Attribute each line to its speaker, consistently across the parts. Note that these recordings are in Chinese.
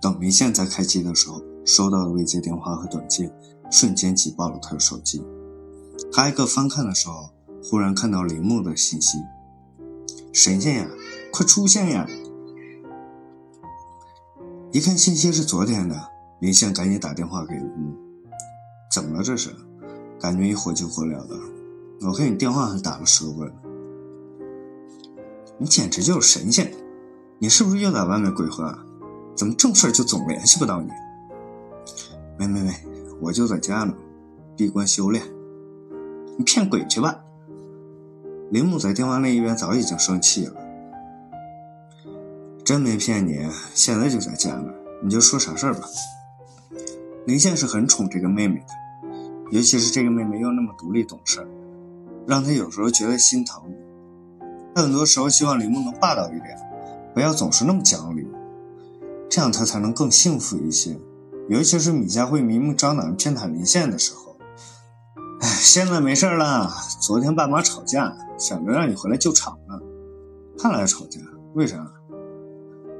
Speaker 1: 等林宪在开机的时候，收到的未接电话和短信瞬间挤爆了他的手机。他挨个翻看的时候，忽然看到铃木的信息：“神仙呀，快出现呀！”一看信息是昨天的，林宪赶紧打电话给铃木：“怎么了？这是？感觉一火急火燎的。我看你电话还打了十多个。你简直就是神仙！你是不是又在外面鬼混？啊怎么正事就总联系不到你？”“没没没，我就在家呢，闭关修炼。”你骗鬼去吧！铃木在电话那一边早已经生气了。真没骗你，现在就在家呢。你就说啥事儿吧。林宪是很宠这个妹妹的，尤其是这个妹妹又那么独立懂事，让他有时候觉得心疼。他很多时候希望铃木能霸道一点，不要总是那么讲理，这样他才能更幸福一些。尤其是米佳慧明目张胆偏袒林宪的时候。哎，现在没事了。昨天爸妈吵架，想着让你回来救场呢。看来吵架，为啥？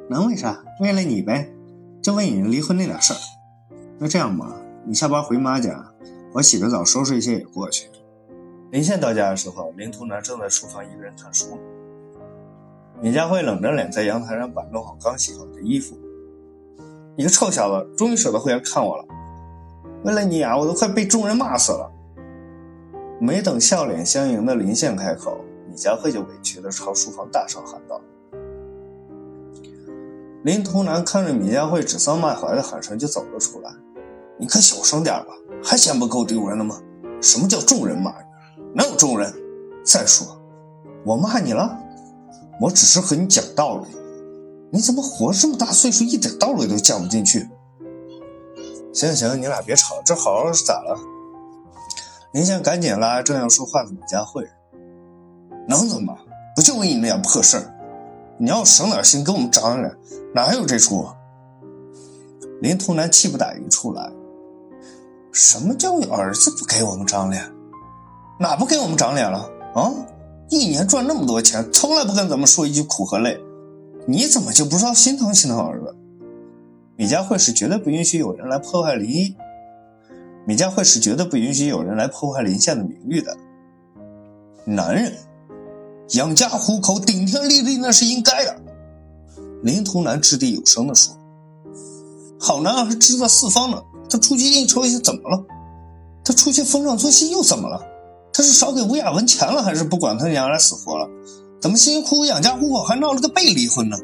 Speaker 1: 能为啥？为了你呗，就为你离婚那点事儿。那这样吧，你下班回妈家，我洗个澡，收拾一些也过去。林宪到家的时候，林图南正在厨房一个人看书。米佳慧冷着脸在阳台上摆弄好刚洗好的衣服。你个臭小子，终于舍得回来看我了。为了你啊，我都快被众人骂死了。没等笑脸相迎的林宪开口，米佳慧就委屈地朝书房大声喊道：“林图南看着米佳慧指桑骂槐的喊声，就走了出来。你可小声点吧，还嫌不够丢人的吗？什么叫众人骂你？哪有众人？再说，我骂你了？我只是和你讲道理。你怎么活这么大岁数，一点道理都讲不进去？行行行，你俩别吵了，这好好是咋了？”林先赶紧拉正要说话的李佳慧，能怎么？不就为你那点破事儿？你要省点心，跟我们长脸，哪有这出？林图南气不打一处来。什么叫儿子不给我们长脸？哪不给我们长脸了？啊！一年赚那么多钱，从来不跟咱们说一句苦和累，你怎么就不知道心疼心疼儿子？米佳慧是绝对不允许有人来破坏林一。米佳慧是绝对不允许有人来破坏林宪的名誉的。男人养家糊口、顶天立地那是应该的。林图南掷地有声地说：“好男儿志在四方呢，他出去应酬一下怎么了？他出去逢场作戏又怎么了？他是少给吴雅文钱了，还是不管他娘俩死活了？怎么辛辛苦苦养家糊口还闹了个被离婚呢？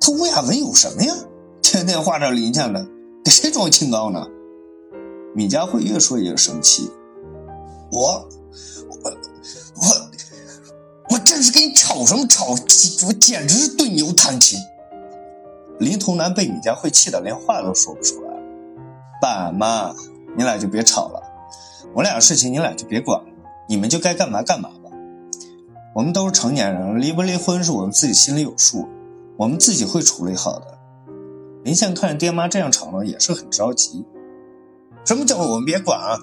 Speaker 1: 他吴雅文有什么呀？天天画着林家的，给谁装清高呢？”米佳慧越说越生气，我我我我真是跟你吵什么吵？我简直是对牛弹琴。林童南被米佳慧气得连话都说不出来。爸妈，你俩就别吵了，我俩的事情你俩就别管了，你们就该干嘛干嘛。我们都是成年人了，离不离婚是我们自己心里有数，我们自己会处理好的。林宪看着爹妈这样吵闹，也是很着急。什么叫我们别管啊？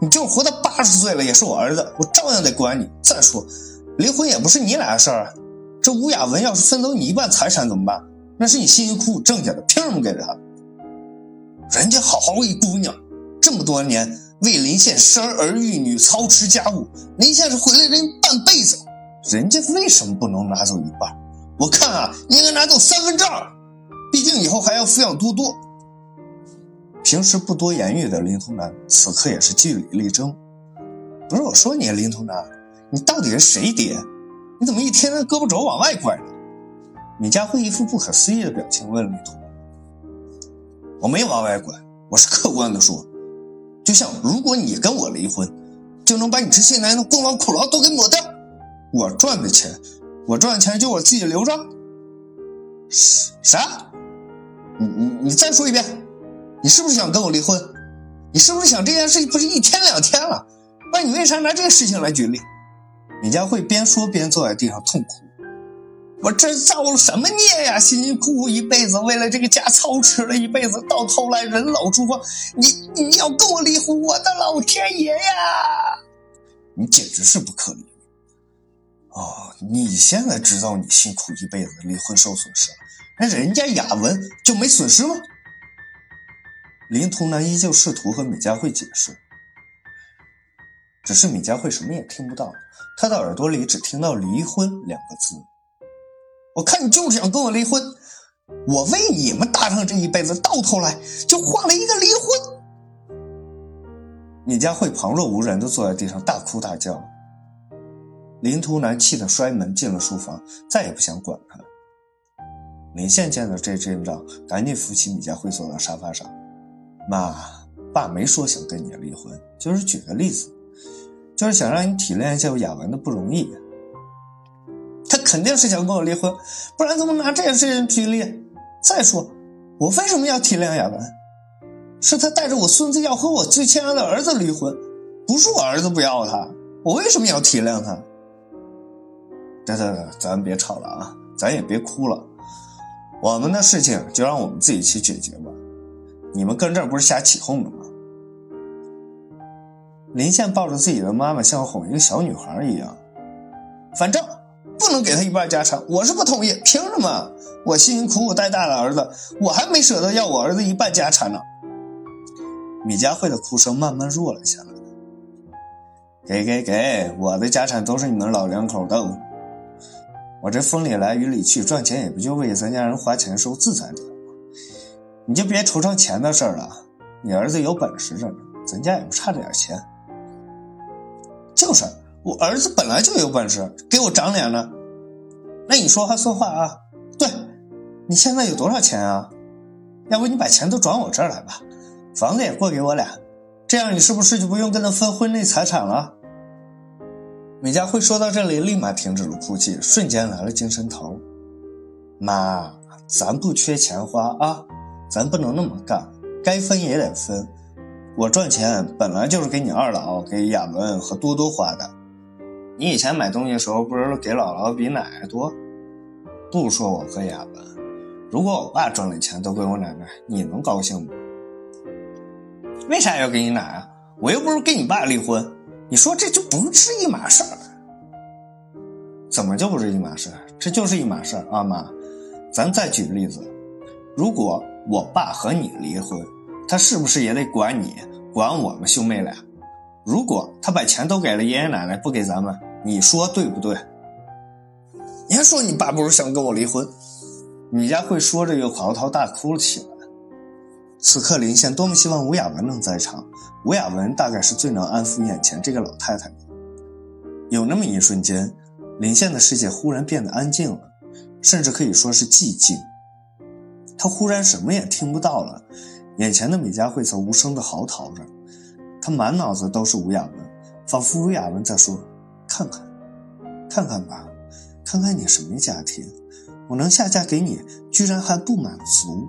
Speaker 1: 你就活到八十岁了，也是我儿子，我照样得管你。再说，离婚也不是你俩的事儿。这吴雅文要是分走你一半财产怎么办？那是你辛辛苦苦挣下的，凭什么给他？人家好好一姑娘，这么多年为林县生儿育女、操持家务，林县是毁了人半辈子，人家为什么不能拿走一半？我看啊，应该拿走三分之二，毕竟以后还要抚养多多。平时不多言语的林童南，此刻也是据理力争。不是我说你，林童南，你到底是谁爹？你怎么一天天胳膊肘往外拐呢？米佳慧一副不可思议的表情问林童南：“我没往外拐，我是客观的说，就像如果你跟我离婚，就能把你这些年的功劳苦劳都给抹掉。我赚的钱，我赚的钱就我自己留着。啥？你你你再说一遍。”你是不是想跟我离婚？你是不是想这件事情不是一天两天了？那你为啥拿这个事情来举例？李佳慧边说边坐在地上痛哭。我这造了什么孽呀？辛辛苦苦一辈子，为了这个家操持了一辈子，到头来人老珠黄，你你要跟我离婚？我的老天爷呀！你简直是不可理喻！哦，你现在知道你辛苦一辈子离婚受损失了，那人家雅文就没损失吗？林图南依旧试图和米佳慧解释，只是米佳慧什么也听不到，她的耳朵里只听到“离婚”两个字。我看你就是想跟我离婚，我为你们搭上这一辈子，到头来就换了一个离婚。米佳慧旁若无人的坐在地上大哭大叫。林图南气得摔门进了书房，再也不想管他。林宪见到这阵仗，赶紧扶起米佳慧坐到沙发上。妈，爸没说想跟你离婚，就是举个例子，就是想让你体谅一下雅文的不容易。肯定是想跟我离婚，不然怎么拿这件事情举例？再说，我为什么要体谅雅文？是他带着我孙子要和我最亲爱的儿子离婚，不是我儿子不要他，我为什么要体谅他？得得得，咱别吵了啊，咱也别哭了，我们的事情就让我们自己去解决吧。你们跟这儿不是瞎起哄的吗？林倩抱着自己的妈妈，像哄一个小女孩一样。反正不能给他一半家产，我是不同意。凭什么？我辛辛苦苦带大的儿子，我还没舍得要我儿子一半家产呢。米佳慧的哭声慢慢弱了下来。给给给，我的家产都是你们老两口的。我这风里来雨里去，赚钱也不就为咱家人花钱受自在点吗？你就别愁上钱的事了。你儿子有本事着呢，咱家也不差这点钱。就是，我儿子本来就有本事，给我长脸了。那你说话算话啊？对，你现在有多少钱啊？要不你把钱都转我这儿来吧，房子也过给我俩，这样你是不是就不用跟他分婚内财产了？米佳慧说到这里，立马停止了哭泣，瞬间来了精神头。妈，咱不缺钱花啊，咱不能那么干，该分也得分。我赚钱本来就是给你二老、给亚文和多多花的。你以前买东西的时候，不是给姥姥比奶奶多？不说我和哑巴，如果我爸赚的钱都归我奶奶，你能高兴吗？为啥要给你奶啊？我又不是跟你爸离婚。你说这就不是一码事儿，怎么就不是一码事？这就是一码事啊，妈，咱再举个例子，如果我爸和你离婚，他是不是也得管你，管我们兄妹俩？如果他把钱都给了爷爷奶奶，不给咱们，你说对不对？你还说你爸不是想跟我离婚？米佳慧说着又嚎啕大哭了起来。此刻，林宪多么希望吴雅文能在场。吴雅文大概是最能安抚眼前这个老太太的。有那么一瞬间，林宪的世界忽然变得安静了，甚至可以说是寂静。他忽然什么也听不到了，眼前的米佳慧则无声地嚎啕着，他满脑子都是吴雅文，仿佛吴雅文在说：“看看，看看吧，看看你什么家庭，我能下嫁给你，居然还不满足。”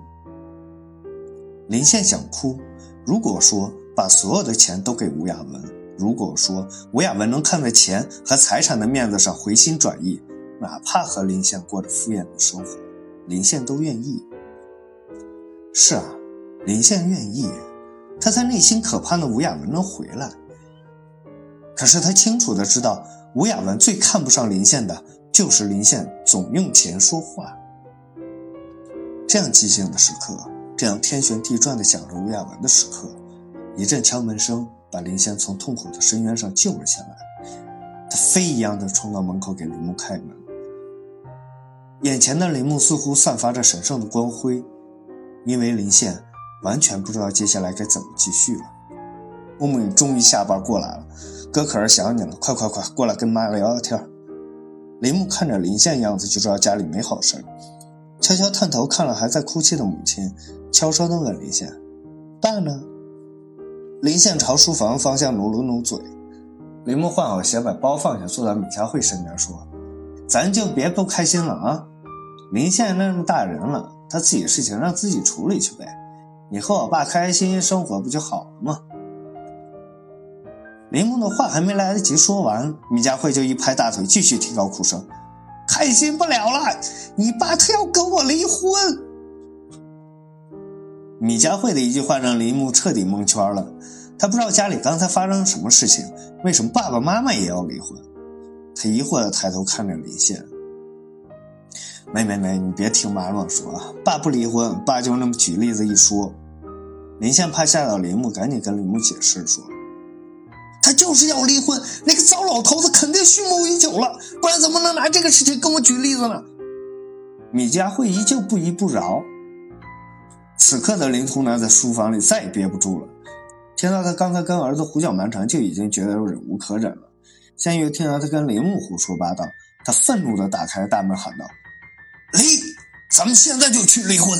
Speaker 1: 林宪想哭。如果说把所有的钱都给吴雅文，如果说吴雅文能看在钱和财产的面子上回心转意，哪怕和林宪过着敷衍的生活，林宪都愿意。是啊，林宪愿意。他在内心可盼的吴雅文能回来。可是他清楚的知道，吴雅文最看不上林宪的就是林宪总用钱说话。这样寂静的时刻。这样天旋地转的想着吴亚文的时刻，一阵敲门声把林宪从痛苦的深渊上救了下来。他飞一样的冲到门口给林木开门。眼前的林木似乎散发着神圣的光辉，因为林宪完全不知道接下来该怎么继续了。木木，终于下班过来了，哥可是想你了，快快快过来跟妈聊聊天。林木看着林宪样子就知道家里没好事悄悄探头看了还在哭泣的母亲。悄声地问林宪：“爸呢？”林宪朝书房方向努了努嘴。林木换好鞋，把包放下，坐在米佳慧身边说：“咱就别不开心了啊！林宪那么大人了，他自己的事情让自己处理去呗。你和我爸开开心心生活不就好了吗？”林木的话还没来得及说完，米佳慧就一拍大腿，继续提高哭声：“开心不了了！你爸他要跟我离婚！”米佳慧的一句话让林木彻底蒙圈了，他不知道家里刚才发生什么事情，为什么爸爸妈妈也要离婚？他疑惑的抬头看着林宪，没没没，你别听妈乱说啊，爸不离婚。爸就那么举例子一说。林宪怕吓到林木，赶紧跟林木解释说：“他就是要离婚，那个糟老头子肯定蓄谋已久了，不然怎么能拿这个事情跟我举例子呢？”米佳慧依旧不依不饶。此刻的林图南在书房里再也憋不住了，听到他刚才跟儿子胡搅蛮缠，就已经觉得忍无可忍了。现在又听到他跟林木胡说八道，他愤怒地打开大门喊道：“离！咱们现在就去离婚！”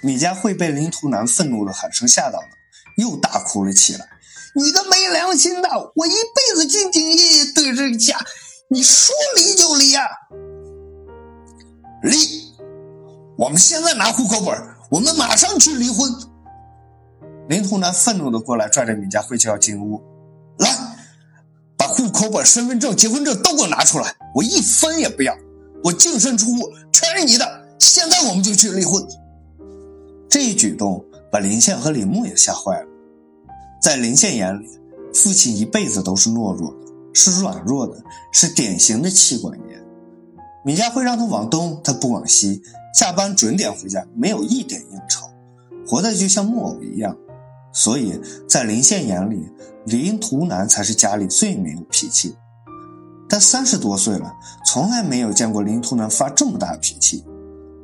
Speaker 1: 米佳慧被林图南愤怒的喊声吓到了，又大哭了起来：“你个没良心的！我一辈子兢兢业业对这个家，你说离就离啊！”离！我们现在拿户口本，我们马上去离婚。林图南愤怒的过来，拽着米佳慧就要进屋。来，把户口本、身份证、结婚证都给我拿出来，我一分也不要，我净身出户全是你的。现在我们就去离婚。这一举动把林宪和李木也吓坏了。在林宪眼里，父亲一辈子都是懦弱的，是软弱的，是典型的妻管严。米家会让他往东，他不往西，下班准点回家，没有一点应酬，活得就像木偶一样。所以在林宪眼里，林图南才是家里最没有脾气。他三十多岁了，从来没有见过林图南发这么大脾气，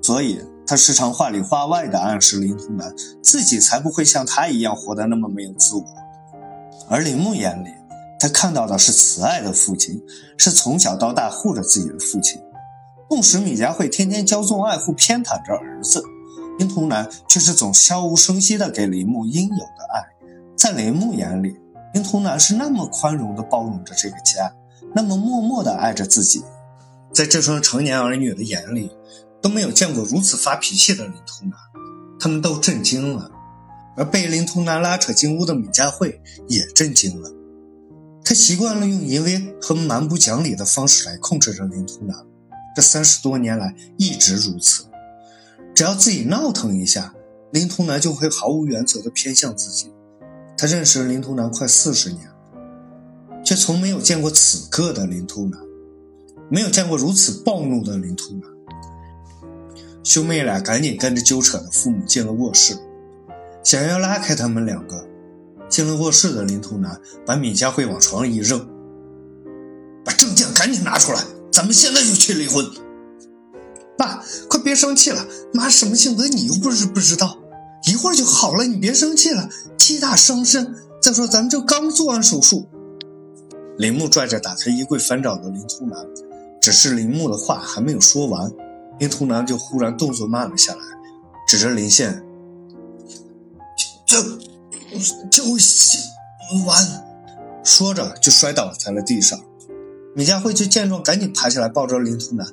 Speaker 1: 所以他时常话里话外的暗示林图南自己才不会像他一样活得那么没有自我。而林木眼里，他看到的是慈爱的父亲，是从小到大护着自己的父亲。纵使米佳慧天天骄纵爱护、偏袒着儿子，林图南却是总悄无声息地给林木应有的爱。在林木眼里，林图南是那么宽容地包容着这个家，那么默默地爱着自己。在这双成年儿女的眼里，都没有见过如此发脾气的林图南，他们都震惊了。而被林图南拉扯进屋的米佳慧也震惊了。她习惯了用淫威和蛮不讲理的方式来控制着林图南。这三十多年来一直如此，只要自己闹腾一下，林图南就会毫无原则的偏向自己。他认识林图南快四十年，却从没有见过此刻的林图南，没有见过如此暴怒的林图南。兄妹俩赶紧跟着纠扯的父母进了卧室，想要拉开他们两个。进了卧室的林图南把米佳慧往床上一扔，把证件赶紧拿出来。咱们现在就去离婚，爸，快别生气了。妈什么性格你又不是不知道，一会儿就好了，你别生气了，气大伤身。再说咱们这刚做完手术。林木拽着打开衣柜翻找的林图南，只是林木的话还没有说完，林图南就忽然动作慢了下来，指着林宪，就就写完，说着就摔倒在了地上。米佳慧就见状，赶紧爬起来抱着林图南：“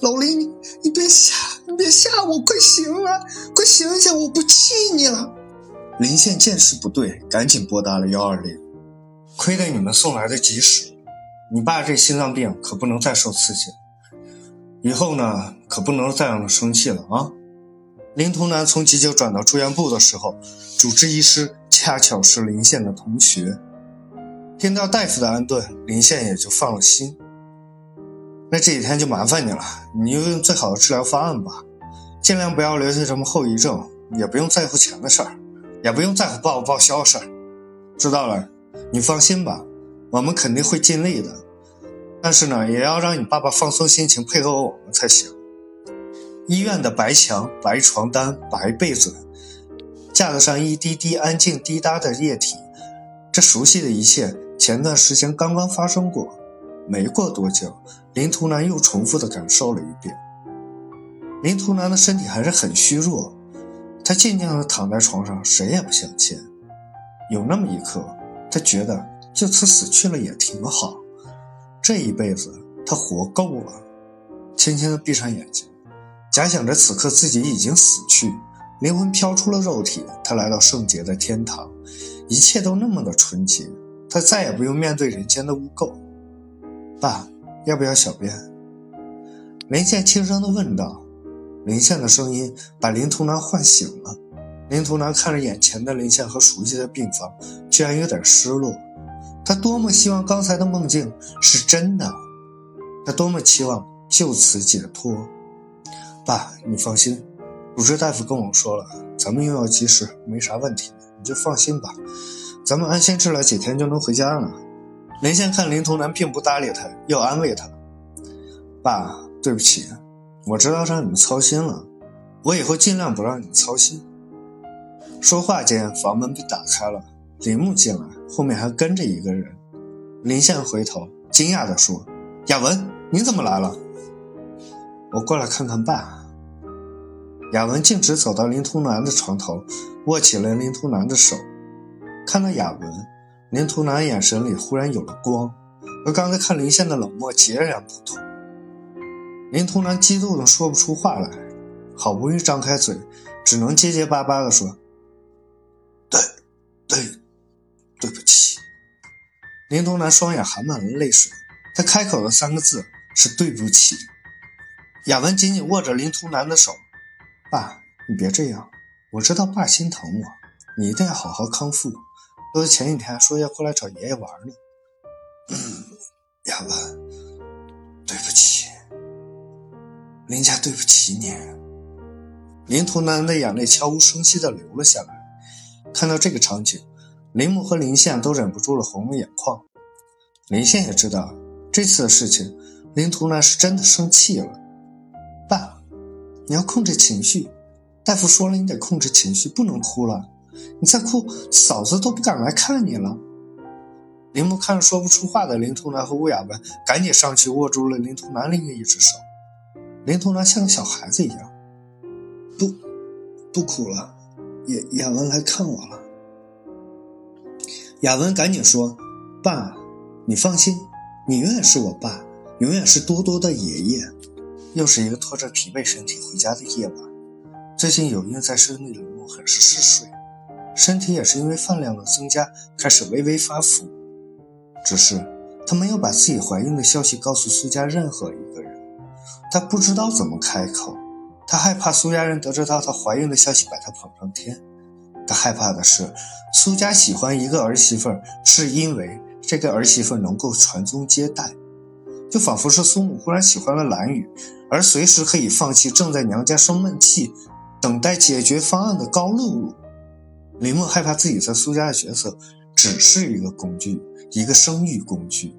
Speaker 1: 老林，你你别吓，你别吓我，快醒了，快醒醒，我不气你了。”林宪见势不对，赶紧拨打了幺二零。亏得你们送来的及时，你爸这心脏病可不能再受刺激了，以后呢可不能再让他生气了啊！林童男从急救转到住院部的时候，主治医师恰巧是林宪的同学。听到大夫的安顿，林宪也就放了心。那这几天就麻烦你了，你就用最好的治疗方案吧，尽量不要留下什么后遗症，也不用在乎钱的事儿，也不用在乎报不报销的事儿。知道了，你放心吧，我们肯定会尽力的。但是呢，也要让你爸爸放松心情，配合我们才行。医院的白墙、白床单、白被子，架子上一滴滴安静滴答的液体，这熟悉的一切。前段时间刚刚发生过，没过多久，林图南又重复的感受了一遍。林图南的身体还是很虚弱，他静静的躺在床上，谁也不想见。有那么一刻，他觉得就此死去了也挺好，这一辈子他活够了。轻轻的闭上眼睛，假想着此刻自己已经死去，灵魂飘出了肉体，他来到圣洁的天堂，一切都那么的纯洁。他再也不用面对人间的污垢。爸，要不要小便？林宪轻声的问道。林宪的声音把林图南唤醒了。林图南看着眼前的林宪和熟悉的病房，居然有点失落。他多么希望刚才的梦境是真的，他多么期望就此解脱。爸，你放心，主治大夫跟我说了，咱们用药及时，没啥问题，你就放心吧。咱们安心治疗几天就能回家了。林宪看林童南并不搭理他，要安慰他：“爸，对不起，我知道让你们操心了，我以后尽量不让你们操心。”说话间，房门被打开了，林木进来，后面还跟着一个人。林宪回头，惊讶地说：“雅文，你怎么来了？”我过来看看爸。雅文径直走到林图南的床头，握起了林图南的手。看到雅文，林图南眼神里忽然有了光，和刚才看林宪的冷漠截然不同。林图南激动的说不出话来，好不容易张开嘴，只能结结巴巴的说：“对不起。”林图南双眼含满了泪水，他开口的三个字是“对不起”。雅文紧紧握着林图南的手。爸，你别这样，我知道爸心疼我，你一定要好好康复。多子前几天说要过来找爷爷玩呢。亚文，对不起，林家对不起你。林图南的眼泪悄无声息地流了下来。看到这个场景，林木和林宪都忍不住了红了眼眶。林宪也知道这次的事情，林图南是真的生气了。爸。你要控制情绪，大夫说了，你得控制情绪，不能哭了。你再哭，嫂子都不敢来看你了。林木看着说不出话的林图南和吴雅文，赶紧上去握住了林图南另一只手。林图南像个小孩子一样，不，不哭了。雅雅文来看我了。雅文赶紧说：“爸，你放心，你永远是我爸，永远是多多的爷爷。”又是一个拖着疲惫身体回家的夜晚。最近有孕在身的林木很是嗜睡，身体也是因为饭量的增加开始微微发福。只是她没有把自己怀孕的消息告诉苏家任何一个人，她不知道怎么开口。她害怕苏家人得知到她怀孕的消息把她捧上天。他害怕的是苏家喜欢一个儿媳妇儿，是因为这个儿媳妇能够传宗接代。就仿佛是苏母忽然喜欢了蓝雨，而随时可以放弃正在娘家生闷气、等待解决方案的高露露。林默害怕自己在苏家的角色只是一个工具，一个生育工具。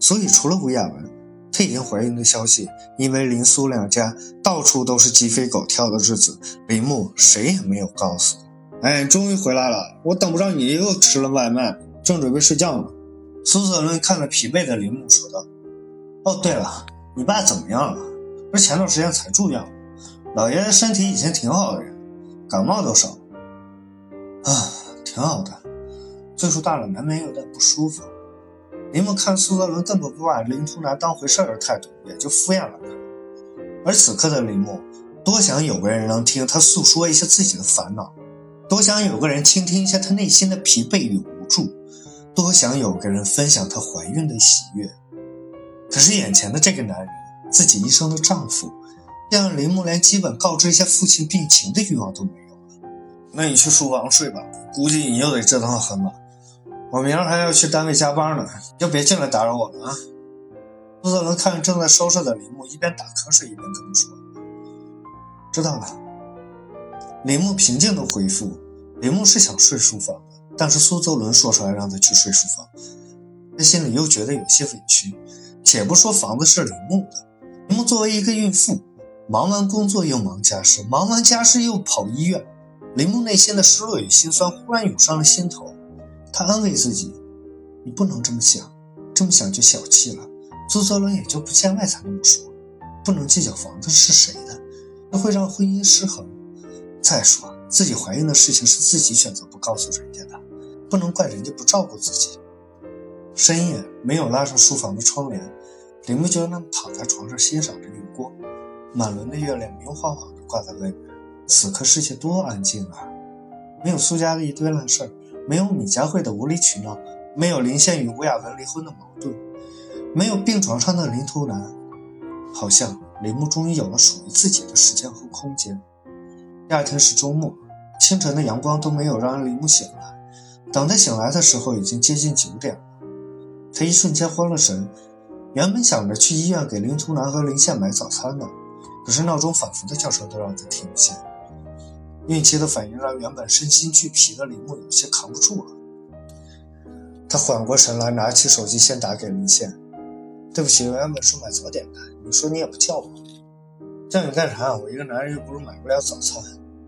Speaker 1: 所以除了吴雅文，她已经怀孕的消息，因为林苏两家到处都是鸡飞狗跳的日子，林默谁也没有告诉。哎，终于回来了，我等不着你又吃了外卖，正准备睡觉呢。苏泽伦看着疲惫的林木说道。哦，对了，你爸怎么样了？不是前段时间才住院吗？老爷子身体以前挺好的，感冒都少。啊，挺好的，岁数大了难免有点不舒服。林木看苏泽伦根本不把林图南当回事的态度，也就敷衍了他。而此刻的林木，多想有个人能听他诉说一下自己的烦恼，多想有个人倾听一下她内心的疲惫与无助，多想有个人分享她怀孕的喜悦。可是眼前的这个男人，自己一生的丈夫，让林木连基本告知一下父亲病情的欲望都没有了。那你去书房睡吧，估计你又得折腾很晚。我明儿还要去单位加班呢，就别进来打扰我了啊！苏泽文看着正在收拾的林木，一边打瞌睡一边跟他说：“知道了。”林木平静的回复：“林木是想睡书房的，但是苏泽伦说出来让他去睡书房，他心里又觉得有些委屈。”且不说房子是铃木的，铃木作为一个孕妇，忙完工作又忙家事，忙完家事又跑医院，铃木内心的失落与心酸忽然涌上了心头。他安慰自己：“你不能这么想，这么想就小气了。苏泽伦也就不见外才那么说，不能计较房子是谁的，那会让婚姻失衡。再说自己怀孕的事情是自己选择不告诉人家的，不能怪人家不照顾自己。”深夜没有拉上书房的窗帘，林木就那么躺在床上欣赏着月光。满轮的月亮明晃晃地挂在外面。此刻世界多安静啊！没有苏家的一堆烂事儿，没有米佳慧的无理取闹，没有林宪与吴雅文离婚的矛盾，没有病床上的林图南。好像林木终于有了属于自己的时间和空间。第二天是周末，清晨的阳光都没有让林木醒来。等他醒来的时候，已经接近九点了。他一瞬间慌了神，原本想着去医院给林图南和林宪买早餐呢，可是闹钟反复的叫声都让他听不见。孕期的反应让原本身心俱疲的林木有些扛不住了。他缓过神来，拿起手机先打给林宪：“对不起，我原本说买早点的，你说你也不叫我，叫你干啥？我一个男人又不是买不了早餐。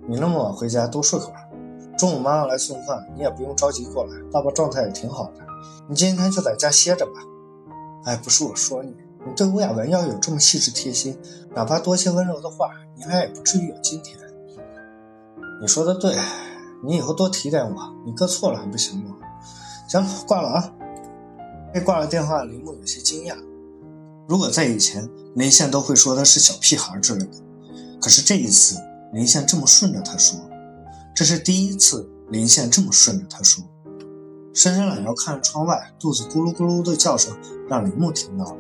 Speaker 1: 你那么晚回家，多睡会儿。中午妈妈来送饭，你也不用着急过来。爸爸状态也挺好的，你今天就在家歇着吧。哎，不是我说你，你对吴雅文要有这么细致贴心，哪怕多些温柔的话，你俩也不至于有今天。你说的对，你以后多提点我。你哥错了还不行吗？行，挂了啊。被挂了电话，林木有些惊讶。如果在以前，林宪都会说他是小屁孩之类的。可是这一次，林宪这么顺着他说，这是第一次林宪这么顺着他说。伸伸懒腰看着窗外，肚子咕噜咕噜的叫声让林木听到了。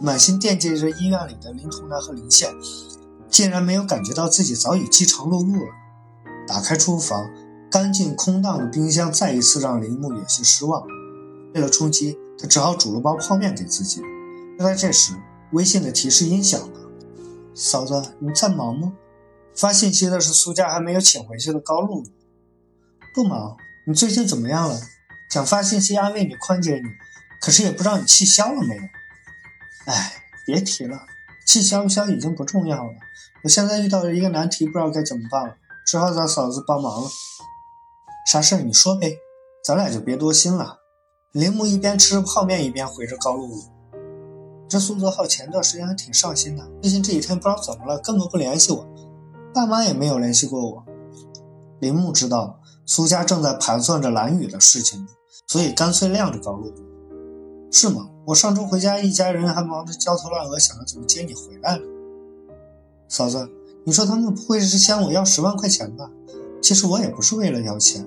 Speaker 1: 满心惦记着医院里的林童南和林宪，竟然没有感觉到自己早已饥肠辘辘了。打开厨房，干净空荡的冰箱再一次让林木有些失望。为了充饥，他只好煮了包泡面给自己。就在这时，微信的提示音响了：“嫂子，你在忙吗？”发信息的是苏家还没有请回去的高露露。不忙，你最近怎么样了？想发信息安慰你、宽解你，可是也不知道你气消了没有。哎，别提了，气消不消已经不重要了。我现在遇到了一个难题，不知道该怎么办了。只好找嫂子帮忙了。啥事你说呗，咱俩就别多心了。铃木一边吃着泡面一边回着高露露。这苏泽浩前段时间还挺上心的，最近这几天不知道怎么了，根本不联系我，爸妈也没有联系过我。林木知道苏家正在盘算着蓝雨的事情，所以干脆晾着高露。是吗？我上周回家，一家人还忙着焦头烂额，想着怎么接你回来呢。嫂子。你说他们不会是向我要十万块钱吧？其实我也不是为了要钱，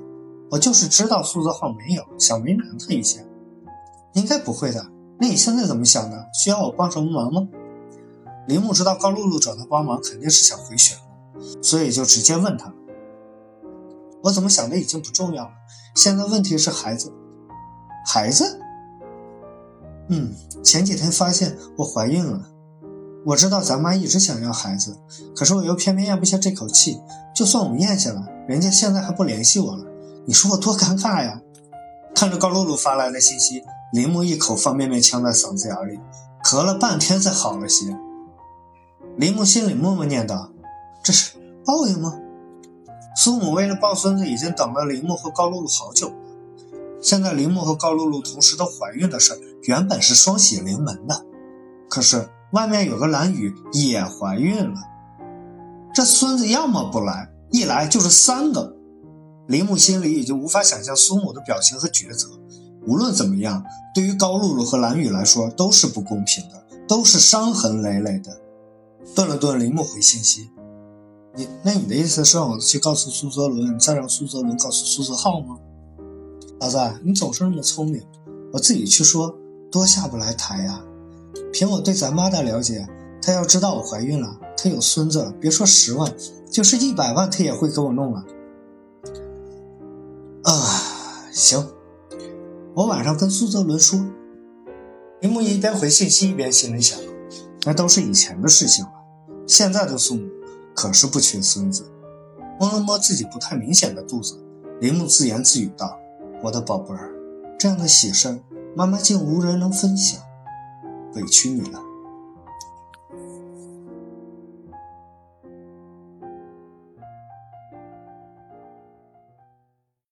Speaker 1: 我就是知道苏泽浩没有，想为难他一下。应该不会的。那你现在怎么想的？需要我帮什么忙吗？林木知道高露露找他帮忙肯定是想回旋了，所以就直接问他：“我怎么想的已经不重要了，现在问题是孩子。孩子？嗯，前几天发现我怀孕了。”我知道咱妈一直想要孩子，可是我又偏偏咽不下这口气。就算我咽下了，人家现在还不联系我了，你说我多尴尬呀！看着高露露发来的信息，林木一口方便面呛在嗓子眼里，咳了半天才好了些。林木心里默默念叨：“这是报应吗？”苏母为了抱孙子，已经等了林木和高露露好久了。现在林木和高露露同时都怀孕的事，原本是双喜临门的，可是。外面有个蓝雨也怀孕了，这孙子要么不来，一来就是三个。林木心里已经无法想象苏母的表情和抉择。无论怎么样，对于高露露和蓝雨来说都是不公平的，都是伤痕累累的。顿了顿，林木回信息：“你那你的意思是让我去告诉苏泽伦，再让苏泽伦告诉苏泽浩吗？”老子，你总是那么聪明，我自己去说多下不来台呀。凭我对咱妈的了解，她要知道我怀孕了，她有孙子，别说十万，就是一百万，她也会给我弄了。啊，行，我晚上跟苏泽伦说。林木一边回信息一边心里想，那都是以前的事情了，现在的宋母可是不缺孙子。摸了摸自己不太明显的肚子，林木自言自语道：“我的宝贝儿，这样的喜事，妈妈竟无人能分享。”委屈你了。